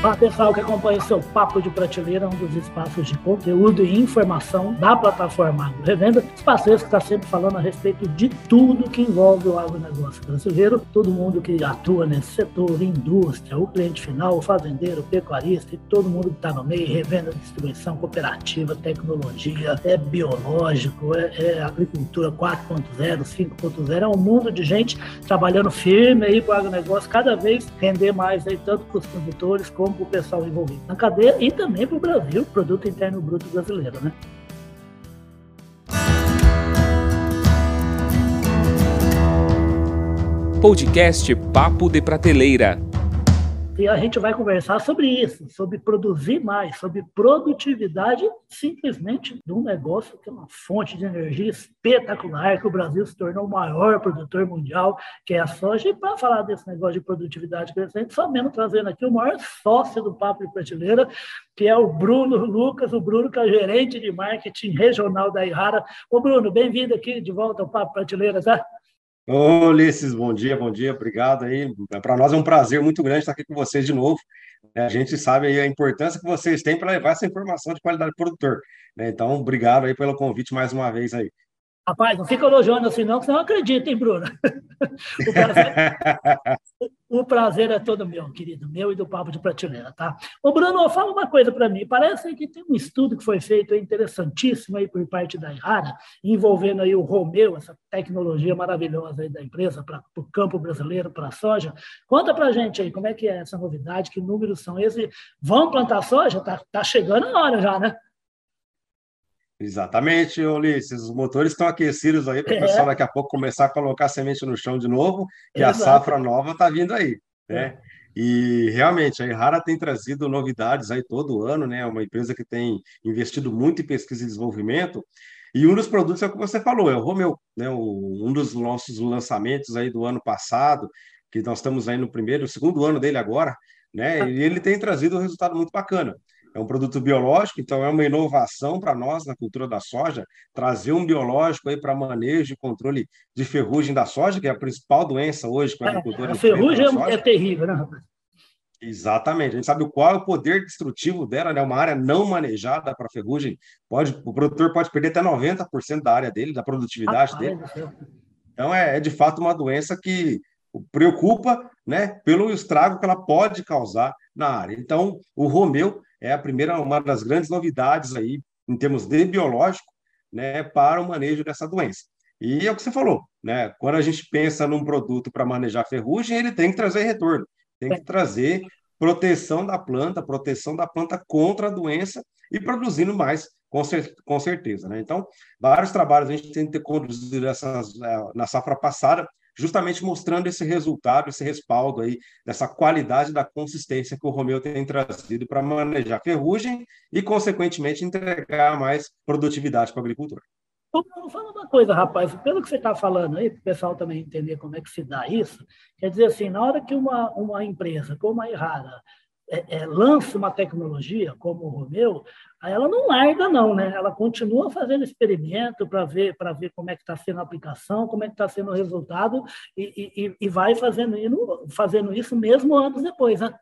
Fala pessoal que acompanha o seu Papo de Prateleira, um dos espaços de conteúdo e informação da plataforma Revenda. Espaço esse que está sempre falando a respeito de tudo que envolve o agronegócio brasileiro, todo mundo que atua nesse setor, indústria, o cliente final, o fazendeiro, o pecuarista e todo mundo que está no meio, revenda, distribuição, cooperativa, tecnologia, é biológico, é, é agricultura 4.0, 5.0, é um mundo de gente trabalhando firme aí para o agronegócio cada vez render mais aí, tanto para os produtores como para o pessoal envolvido na cadeia e também para o Brasil, produto interno bruto brasileiro, né? Podcast Papo de Prateleira. E a gente vai conversar sobre isso, sobre produzir mais, sobre produtividade simplesmente de um negócio que é uma fonte de energia espetacular, que o Brasil se tornou o maior produtor mundial, que é a soja. E para falar desse negócio de produtividade crescente, só mesmo trazendo aqui o maior sócio do Papo de Prateleira, que é o Bruno Lucas, o Bruno que é gerente de marketing regional da Irara. Ô Bruno, bem-vindo aqui de volta ao Papo Prateleira, tá? Ô, Ulisses, bom dia, bom dia, obrigado aí. Para nós é um prazer muito grande estar aqui com vocês de novo. A gente sabe aí a importância que vocês têm para levar essa informação de qualidade produtor. Né? Então, obrigado aí pelo convite mais uma vez aí. Rapaz, não fica elogiando assim, não, que você não acredita, hein, Bruno? o, prazer, o, prazer, é todo meu, querido, meu e do Papo de Prateleira, tá? Ô, Bruno, fala uma coisa para mim. Parece que tem um estudo que foi feito interessantíssimo aí por parte da Irara, envolvendo aí o Romeu, essa tecnologia maravilhosa aí da empresa para o campo brasileiro, para a soja. Conta para gente aí, como é que é essa novidade, que números são esses? Vão plantar soja? Tá, tá chegando a hora já, né? Exatamente, Ulisses. Os motores estão aquecidos aí para o é. pessoal daqui a pouco começar a colocar semente no chão de novo, e Exato. a safra nova está vindo aí. Né? É. E realmente a Errara tem trazido novidades aí todo ano, né? É uma empresa que tem investido muito em pesquisa e desenvolvimento. E um dos produtos é o que você falou, é o Romeu, né? O, um dos nossos lançamentos aí do ano passado, que nós estamos aí no primeiro, segundo ano dele agora, né? E ele tem trazido um resultado muito bacana é um produto biológico, então é uma inovação para nós na cultura da soja, trazer um biológico aí para manejo e controle de ferrugem da soja, que é a principal doença hoje para a agricultura. É, a ferrugem é, é terrível, né, rapaz? Exatamente. A gente sabe qual é o poder destrutivo dela, né? Uma área não manejada para ferrugem, pode, o produtor pode perder até 90% da área dele, da produtividade ah, dele. Então é, é, de fato uma doença que preocupa, né, pelo estrago que ela pode causar na área. Então, o Romeu é a primeira, uma das grandes novidades aí, em termos de biológico, né, para o manejo dessa doença. E é o que você falou, né? Quando a gente pensa num produto para manejar ferrugem, ele tem que trazer retorno, tem que trazer proteção da planta, proteção da planta contra a doença e produzindo mais, com, cer com certeza. Né? Então, vários trabalhos a gente tem que ter conduzido essas, eh, na safra passada, justamente mostrando esse resultado, esse respaldo aí, dessa qualidade da consistência que o Romeu tem trazido para manejar ferrugem e, consequentemente, entregar mais produtividade para o agricultor. Fala uma coisa, rapaz, pelo que você está falando aí, para o pessoal também entender como é que se dá isso, quer dizer assim, na hora que uma, uma empresa como a Errara é, é, lança uma tecnologia como o Romeu, ela não larga não, né? Ela continua fazendo experimento para ver para ver como é que está sendo a aplicação, como é que está sendo o resultado e, e, e vai fazendo, fazendo isso mesmo anos depois, né?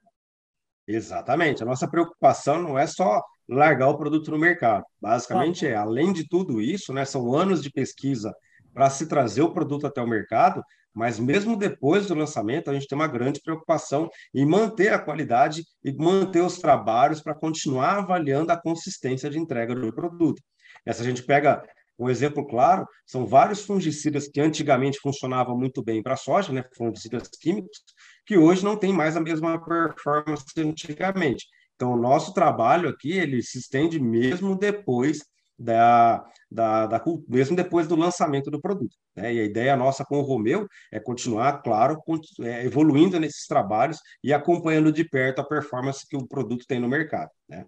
Exatamente. A nossa preocupação não é só largar o produto no mercado. Basicamente, é, além de tudo isso, né, são anos de pesquisa para se trazer o produto até o mercado, mas mesmo depois do lançamento, a gente tem uma grande preocupação em manter a qualidade e manter os trabalhos para continuar avaliando a consistência de entrega do produto. Essa a gente pega um exemplo claro, são vários fungicidas que antigamente funcionavam muito bem para a soja, né, fungicidas químicos, que hoje não tem mais a mesma performance antigamente. Então, o nosso trabalho aqui, ele se estende mesmo depois da, da, da, mesmo depois do lançamento do produto. Né? E a ideia nossa com o Romeu é continuar, claro, é, evoluindo nesses trabalhos e acompanhando de perto a performance que o produto tem no mercado. Né?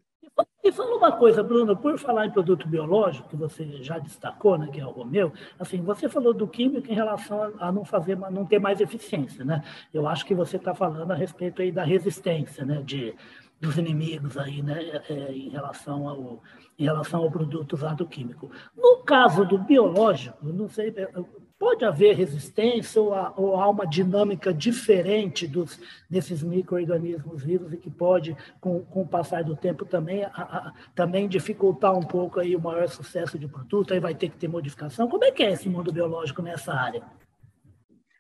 E fala uma coisa, Bruno, por falar em produto biológico, que você já destacou, né, que é o Romeu, assim, você falou do químico em relação a não fazer, não ter mais eficiência, né? Eu acho que você está falando a respeito aí da resistência, né, de dos inimigos aí, né, é, em relação ao em relação ao produto usado químico. No caso do biológico, não sei, pode haver resistência ou há, ou há uma dinâmica diferente dos, desses micro-organismos vivos e que pode, com, com o passar do tempo, também, a, a, também dificultar um pouco aí o maior sucesso de produto, aí vai ter que ter modificação. Como é que é esse mundo biológico nessa área?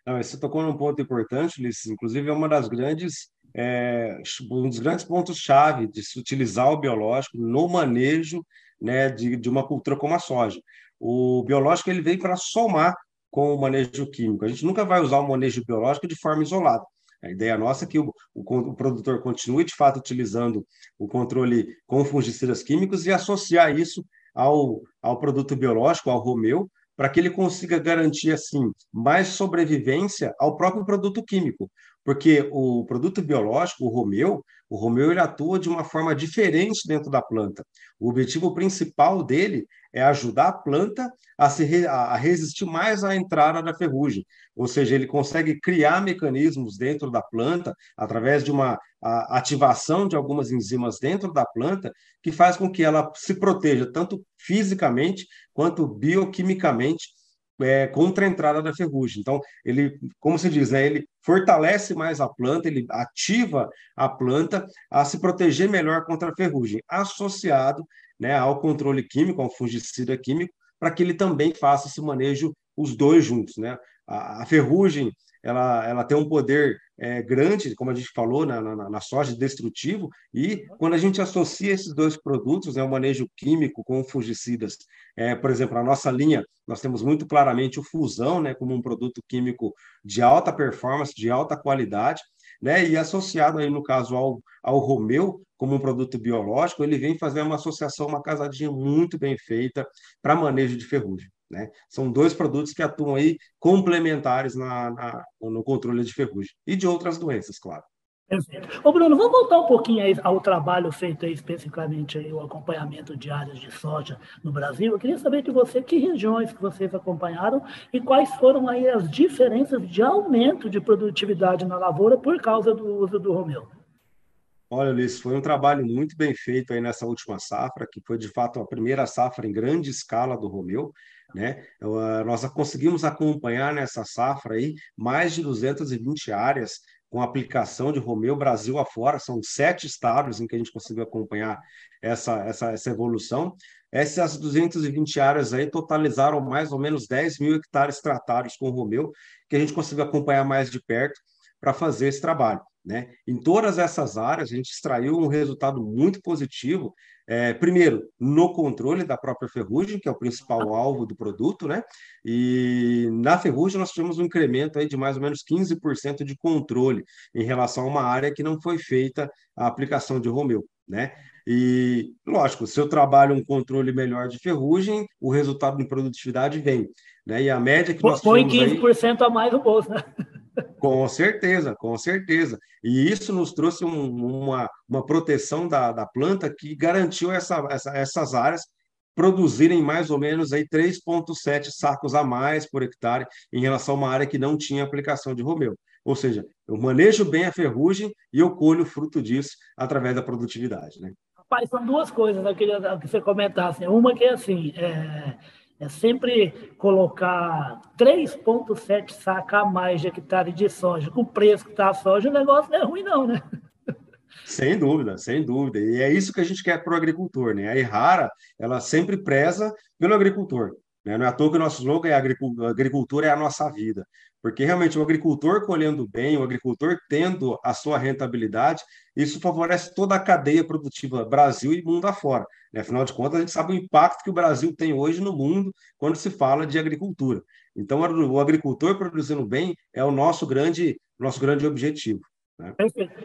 Não, você tocou num ponto importante, Ulisses, inclusive é uma das grandes é, um dos grandes pontos-chave de se utilizar o biológico no manejo né, de, de uma cultura como a soja. O biológico ele vem para somar com o manejo químico. A gente nunca vai usar o manejo biológico de forma isolada. A ideia nossa é que o, o, o, produtor continue, de fato, utilizando o controle com fungicidas químicos e associar isso ao, ao produto biológico, ao Romeu, para que ele consiga garantir, assim, mais sobrevivência ao próprio produto químico. Porque o produto biológico, o Romeu, o Romeu ele atua de uma forma diferente dentro da planta. O objetivo principal dele é ajudar a planta a, se, a resistir mais à entrada da ferrugem. Ou seja, ele consegue criar mecanismos dentro da planta, através de uma ativação de algumas enzimas dentro da planta, que faz com que ela se proteja tanto fisicamente quanto bioquimicamente é, contra a entrada da ferrugem. Então, ele, como se diz, né, ele fortalece mais a planta, ele ativa a planta a se proteger melhor contra a ferrugem, associado né, ao controle químico, ao fungicida químico, para que ele também faça esse manejo, os dois juntos. Né? A, a ferrugem ela, ela tem um poder é, grande, como a gente falou, na, na, na, soja destrutivo, e quando a gente associa esses dois produtos, né, o manejo químico com fungicidas, é, por exemplo, a nossa linha, nós temos muito claramente o fusão, né, como um produto químico de alta performance, de alta qualidade, né, e associado aí, no caso, ao, ao Romeu, como um produto biológico, ele vem fazer uma associação, uma casadinha muito bem feita para manejo de ferrugem. Né? São dois produtos que atuam aí complementares na, na, no controle de ferrugem e de outras doenças, claro. Perfeito. Ô Bruno, vamos voltar um pouquinho aí ao trabalho feito aí, especificamente aí, o acompanhamento de áreas de soja no Brasil. Eu queria saber de você que regiões que vocês acompanharam e quais foram aí as diferenças de aumento de produtividade na lavoura por causa do uso do Romeu. Olha, Ulisses, foi um trabalho muito bem feito aí nessa última safra, que foi de fato a primeira safra em grande escala do Romeu. Né? Ah, nós conseguimos acompanhar nessa safra aí mais de 220 áreas com aplicação de Romeu Brasil afora, são sete estados em que a gente conseguiu acompanhar essa, essa, essa evolução. Essas 220 áreas aí totalizaram mais ou menos 10 mil hectares tratados com Romeu, que a gente conseguiu acompanhar mais de perto para fazer esse trabalho. Né? Em todas essas áreas, a gente extraiu um resultado muito positivo. É, primeiro, no controle da própria ferrugem, que é o principal alvo do produto, né? E na ferrugem nós tivemos um incremento aí de mais ou menos 15% de controle em relação a uma área que não foi feita a aplicação de Romeu, né? E, lógico, se eu trabalho um controle melhor de ferrugem, o resultado em produtividade vem. Né? E a média que nós Põe 15% aí... a mais no bolso, né? Com certeza, com certeza. E isso nos trouxe um, uma, uma proteção da, da planta que garantiu essa, essa, essas áreas produzirem mais ou menos aí 3,7 sacos a mais por hectare em relação a uma área que não tinha aplicação de Romeu. Ou seja, eu manejo bem a ferrugem e eu colho o fruto disso através da produtividade. Né? Rapaz, são duas coisas né, que eu queria que você comentasse. Uma que é assim, é é sempre colocar 3,7 saca a mais de hectare de soja. Com o preço que está a soja, o negócio não é ruim, não, né? Sem dúvida, sem dúvida. E é isso que a gente quer para o agricultor, né? A Errara, ela sempre preza pelo agricultor. Né? Não é à toa que o nosso slogan é agricultura é a nossa vida. Porque realmente o agricultor colhendo bem, o agricultor tendo a sua rentabilidade, isso favorece toda a cadeia produtiva Brasil e mundo afora. Né? Afinal de contas, a gente sabe o impacto que o Brasil tem hoje no mundo quando se fala de agricultura. Então, o agricultor produzindo bem é o nosso grande, nosso grande objetivo. Né?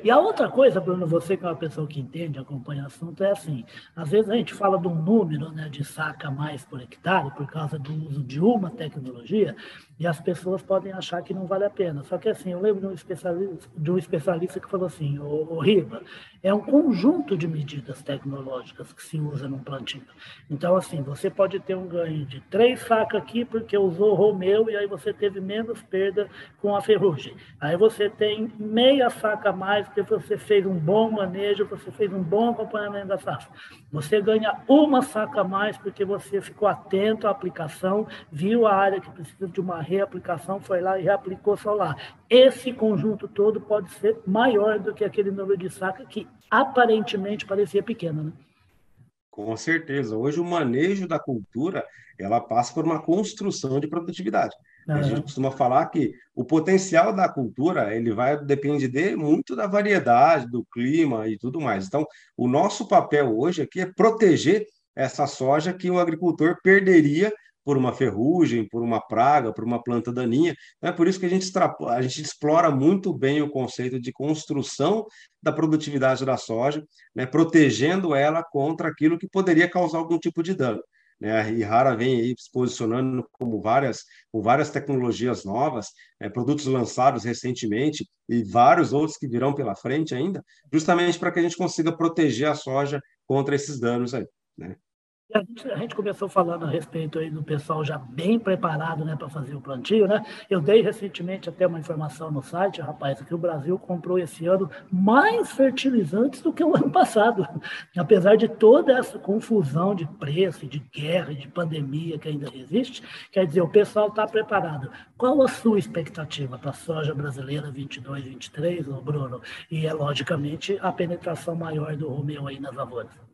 E a outra coisa, Bruno, você que é uma pessoa que entende, acompanha o assunto, é assim: às vezes a gente fala de um número né, de saca mais por hectare por causa do uso de uma tecnologia, e as pessoas podem achar que não vale a pena. Só que assim, eu lembro de um especialista, de um especialista que falou assim: o, o Riba, é um conjunto de medidas tecnológicas que se usa num plantio. Então, assim, você pode ter um ganho de três sacas aqui porque usou Romeu e aí você teve menos perda com a ferrugem. Aí você tem meia saca mais porque você fez um bom manejo, você fez um bom acompanhamento da safra. Você ganha uma saca mais porque você ficou atento à aplicação, viu a área que precisa de uma reaplicação, foi lá e reaplicou solar. Esse conjunto todo pode ser maior do que aquele número de saca que aparentemente parecia pequeno, né? Com certeza. Hoje o manejo da cultura, ela passa por uma construção de produtividade. Uhum. A gente costuma falar que o potencial da cultura, ele vai depender de, muito da variedade, do clima e tudo mais. Então, o nosso papel hoje aqui é proteger essa soja que o agricultor perderia por uma ferrugem, por uma praga, por uma planta daninha. É por isso que a gente, a gente explora muito bem o conceito de construção da produtividade da soja, né, protegendo ela contra aquilo que poderia causar algum tipo de dano. Né? Rara vem aí se posicionando como várias, com várias tecnologias novas, né, produtos lançados recentemente e vários outros que virão pela frente ainda, justamente para que a gente consiga proteger a soja contra esses danos aí. Né? A gente, a gente, começou falando a respeito aí do pessoal já bem preparado né, para fazer o plantio, né? Eu dei recentemente até uma informação no site, rapaz, que o Brasil comprou esse ano mais fertilizantes do que o ano passado. Apesar de toda essa confusão de preço, de guerra, de pandemia que ainda existe, quer dizer, o pessoal está preparado. Qual a sua expectativa para a soja brasileira 22, 23, Bruno? E é, logicamente, a penetração maior do Romeu aí nas lavouras.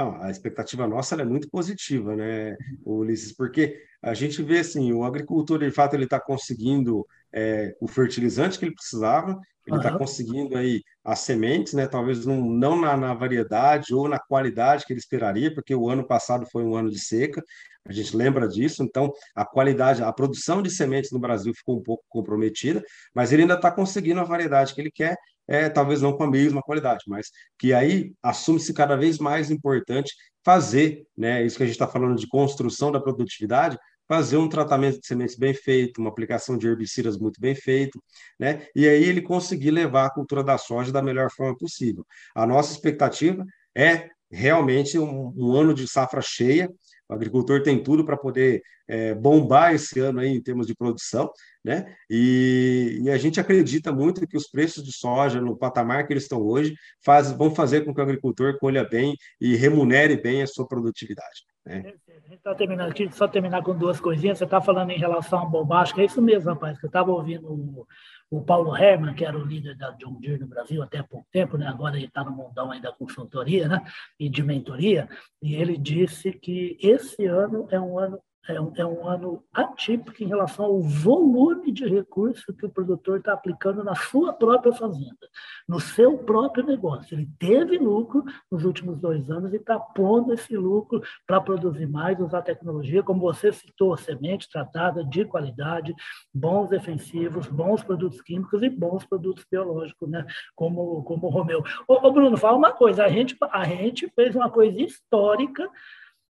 Ah, a expectativa nossa é muito positiva, né, Ulisses? Porque a gente vê assim, o agricultor, de fato, ele está conseguindo é, o fertilizante que ele precisava, ele está uhum. conseguindo aí as sementes, né? Talvez não, não na, na, variedade ou na qualidade que ele esperaria, porque o ano passado foi um ano de seca, a gente lembra disso, então a qualidade, a produção de sementes no Brasil ficou um pouco comprometida, mas ele ainda está conseguindo a variedade que ele quer é, talvez não com a mesma qualidade, mas que aí assume-se cada vez mais importante fazer, né, isso que a gente está falando de construção da produtividade, fazer um tratamento de sementes bem feito, uma aplicação de herbicidas muito bem feito, né? E aí ele conseguir levar a cultura da soja da melhor forma possível. A nossa expectativa é realmente um, um ano de safra cheia, o agricultor tem tudo para poder é, bombar esse ano aí em termos de produção, né? E, e, a gente acredita muito que os preços de soja no patamar que eles estão hoje faz, vão fazer com que o agricultor colha bem e remunere bem a sua produtividade. Né? A gente está terminando aqui, só terminar com duas coisinhas. Você está falando em relação à bombástica, é isso mesmo, rapaz, que eu estava ouvindo o, o Paulo Herman, que era o líder da John Deere no Brasil até há pouco tempo, né? agora ele está no mundão ainda da consultoria né? e de mentoria, e ele disse que esse ano é um ano é um, é um ano atípico em relação ao volume de recursos que o produtor está aplicando na sua própria fazenda, no seu próprio negócio. Ele teve lucro nos últimos dois anos e está pondo esse lucro para produzir mais, usar tecnologia, como você citou, semente tratada de qualidade, bons defensivos, bons produtos químicos e bons produtos biológicos, né? como, como o Romeu. Ô, ô Bruno, fala uma coisa, a gente, a gente fez uma coisa histórica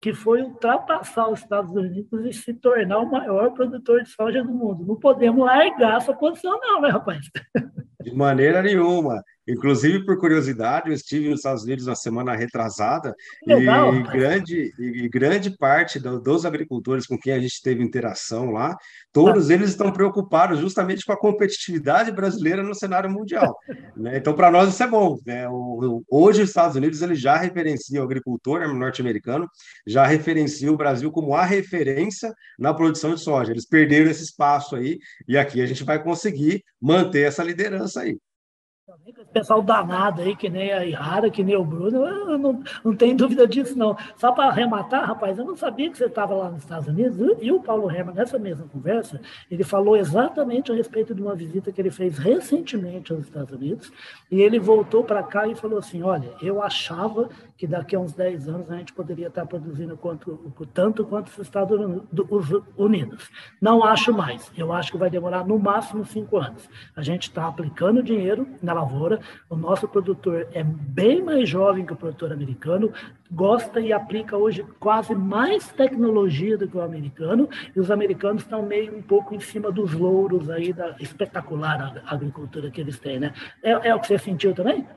que foi ultrapassar os Estados Unidos e se tornar o maior produtor de soja do mundo. Não podemos largar essa posição, não, né, rapaz? De maneira nenhuma. Inclusive, por curiosidade, eu estive nos Estados Unidos na semana retrasada Legal, e grande, e grande parte do, dos agricultores com quem a gente teve interação lá, todos ah. eles estão preocupados justamente com a competitividade brasileira no cenário mundial. né? Então, para nós isso é bom. Né? O, hoje, os Estados Unidos ele já referencia o agricultor norte-americano, já referencia o Brasil como a referência na produção de soja. Eles perderam esse espaço aí e aqui a gente vai conseguir manter essa liderança aí. Pessoal danado aí, que nem a Ihara, que nem o Bruno, não, não tenho dúvida disso, não. Só para arrematar, rapaz, eu não sabia que você estava lá nos Estados Unidos, e o Paulo Herman, nessa mesma conversa, ele falou exatamente a respeito de uma visita que ele fez recentemente aos Estados Unidos, e ele voltou para cá e falou assim: olha, eu achava que daqui a uns 10 anos a gente poderia estar produzindo quanto, tanto quanto os Estados Unidos. Não acho mais. Eu acho que vai demorar no máximo cinco anos. A gente está aplicando dinheiro na lavoura. O nosso produtor é bem mais jovem que o produtor americano, gosta e aplica hoje quase mais tecnologia do que o americano, e os americanos estão meio um pouco em cima dos louros aí da espetacular agricultura que eles têm, né? É, é o que você sentiu também?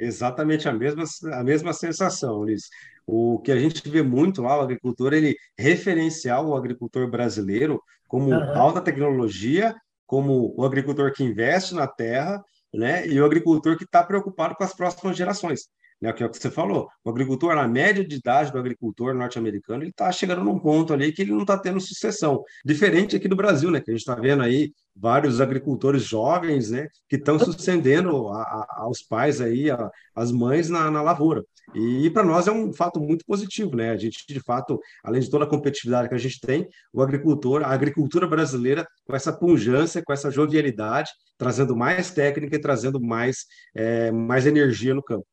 Exatamente a mesma, a mesma sensação, Ulisses. O que a gente vê muito lá, o agricultor, ele referenciar o agricultor brasileiro como uhum. alta tecnologia, como o agricultor que investe na terra, né? E o agricultor que está preocupado com as próximas gerações né, que é o que você falou. O agricultor, na média de idade do agricultor norte-americano, ele está chegando num ponto ali que ele não está tendo sucessão. Diferente aqui do Brasil, né, que a gente está vendo aí vários agricultores jovens, né, que estão sucedendo a, a, aos pais aí, a, as mães na, na lavoura. E, e para nós é um fato muito positivo, né? A gente, de fato, além de toda a competitividade que a gente tem, o agricultor, a agricultura brasileira, com essa punjância, com essa jovialidade, trazendo mais técnica e trazendo mais, é, mais energia no campo.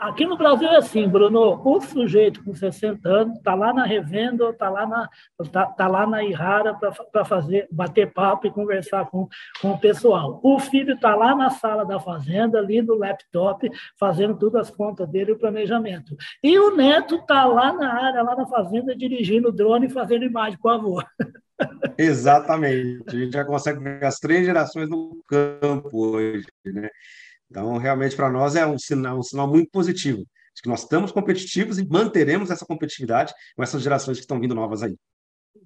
Aqui no Brasil é assim, Bruno, o sujeito com 60 anos está lá na revenda, está lá na, tá, tá lá na Irara para fazer, bater papo e conversar com, com o pessoal. O filho está lá na sala da fazenda, ali no laptop, fazendo todas as contas dele e o planejamento. E o neto está lá na área, lá na fazenda, dirigindo o drone e fazendo imagem com o avô. Exatamente. A gente já consegue ver as três gerações no campo hoje, né? Então, realmente, para nós é um sinal, um sinal muito positivo, de que nós estamos competitivos e manteremos essa competitividade com essas gerações que estão vindo novas aí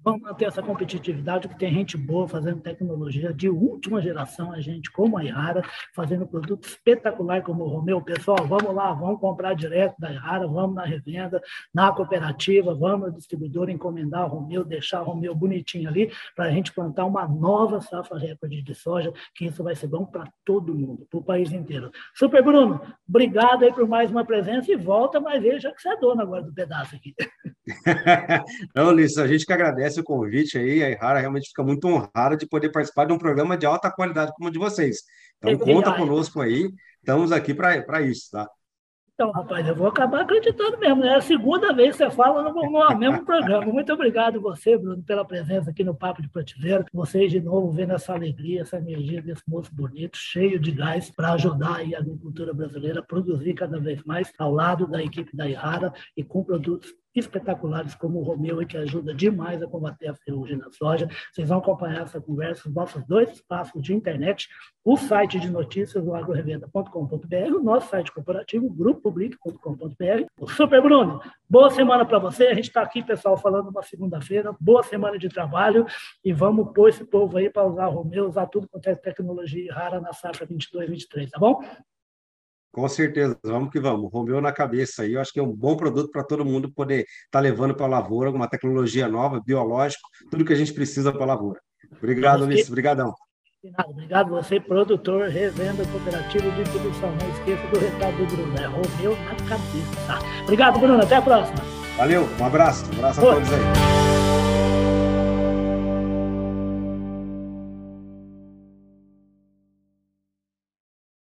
vamos manter essa competitividade, que tem gente boa fazendo tecnologia de última geração, a gente como a Ihara, fazendo produto espetacular como o Romeu. Pessoal, vamos lá, vamos comprar direto da Ihara, vamos na revenda, na cooperativa, vamos no distribuidor encomendar o Romeu, deixar o Romeu bonitinho ali, para a gente plantar uma nova safra recorde de soja, que isso vai ser bom para todo mundo, para o país inteiro. Super Bruno, obrigado aí por mais uma presença e volta mais vezes, já que você é dono agora do pedaço aqui. Não, Ulisses, a gente que agradece o convite aí, a Ihara realmente fica muito honrada de poder participar de um programa de alta qualidade como o de vocês. Então, conta conosco aí, estamos aqui para isso, tá? Então, rapaz, eu vou acabar acreditando mesmo. Né? É a segunda vez que você fala no, no mesmo programa. Muito obrigado você, Bruno, pela presença aqui no Papo de Prateleira. Vocês, de novo, vendo essa alegria, essa energia desse moço bonito, cheio de gás, para ajudar a agricultura brasileira a produzir cada vez mais ao lado da equipe da Ihara e com produtos espetaculares como o Romeu, que ajuda demais a combater a ferrugem na soja. Vocês vão acompanhar essa conversa nos nossos dois espaços de internet, o site de notícias, o agrorevenda.com.br, o nosso site corporativo, grupopublic.com.br. O Super Bruno, boa semana para você. A gente está aqui, pessoal, falando uma segunda-feira. Boa semana de trabalho e vamos pôr esse povo aí para usar o Romeu, usar tudo quanto é tecnologia rara na safra 22, 23, tá bom? Com certeza, vamos que vamos. Romeu na cabeça aí, eu acho que é um bom produto para todo mundo poder estar tá levando para a lavoura, uma tecnologia nova, biológico, tudo que a gente precisa para a lavoura. Obrigado, Ulisses, obrigadão. Obrigado você, produtor, revenda, cooperativa de distribuição. Não esqueça do recado do Bruno, é Romeu na cabeça. Obrigado, Bruno, até a próxima. Valeu, um abraço, um abraço a todos aí.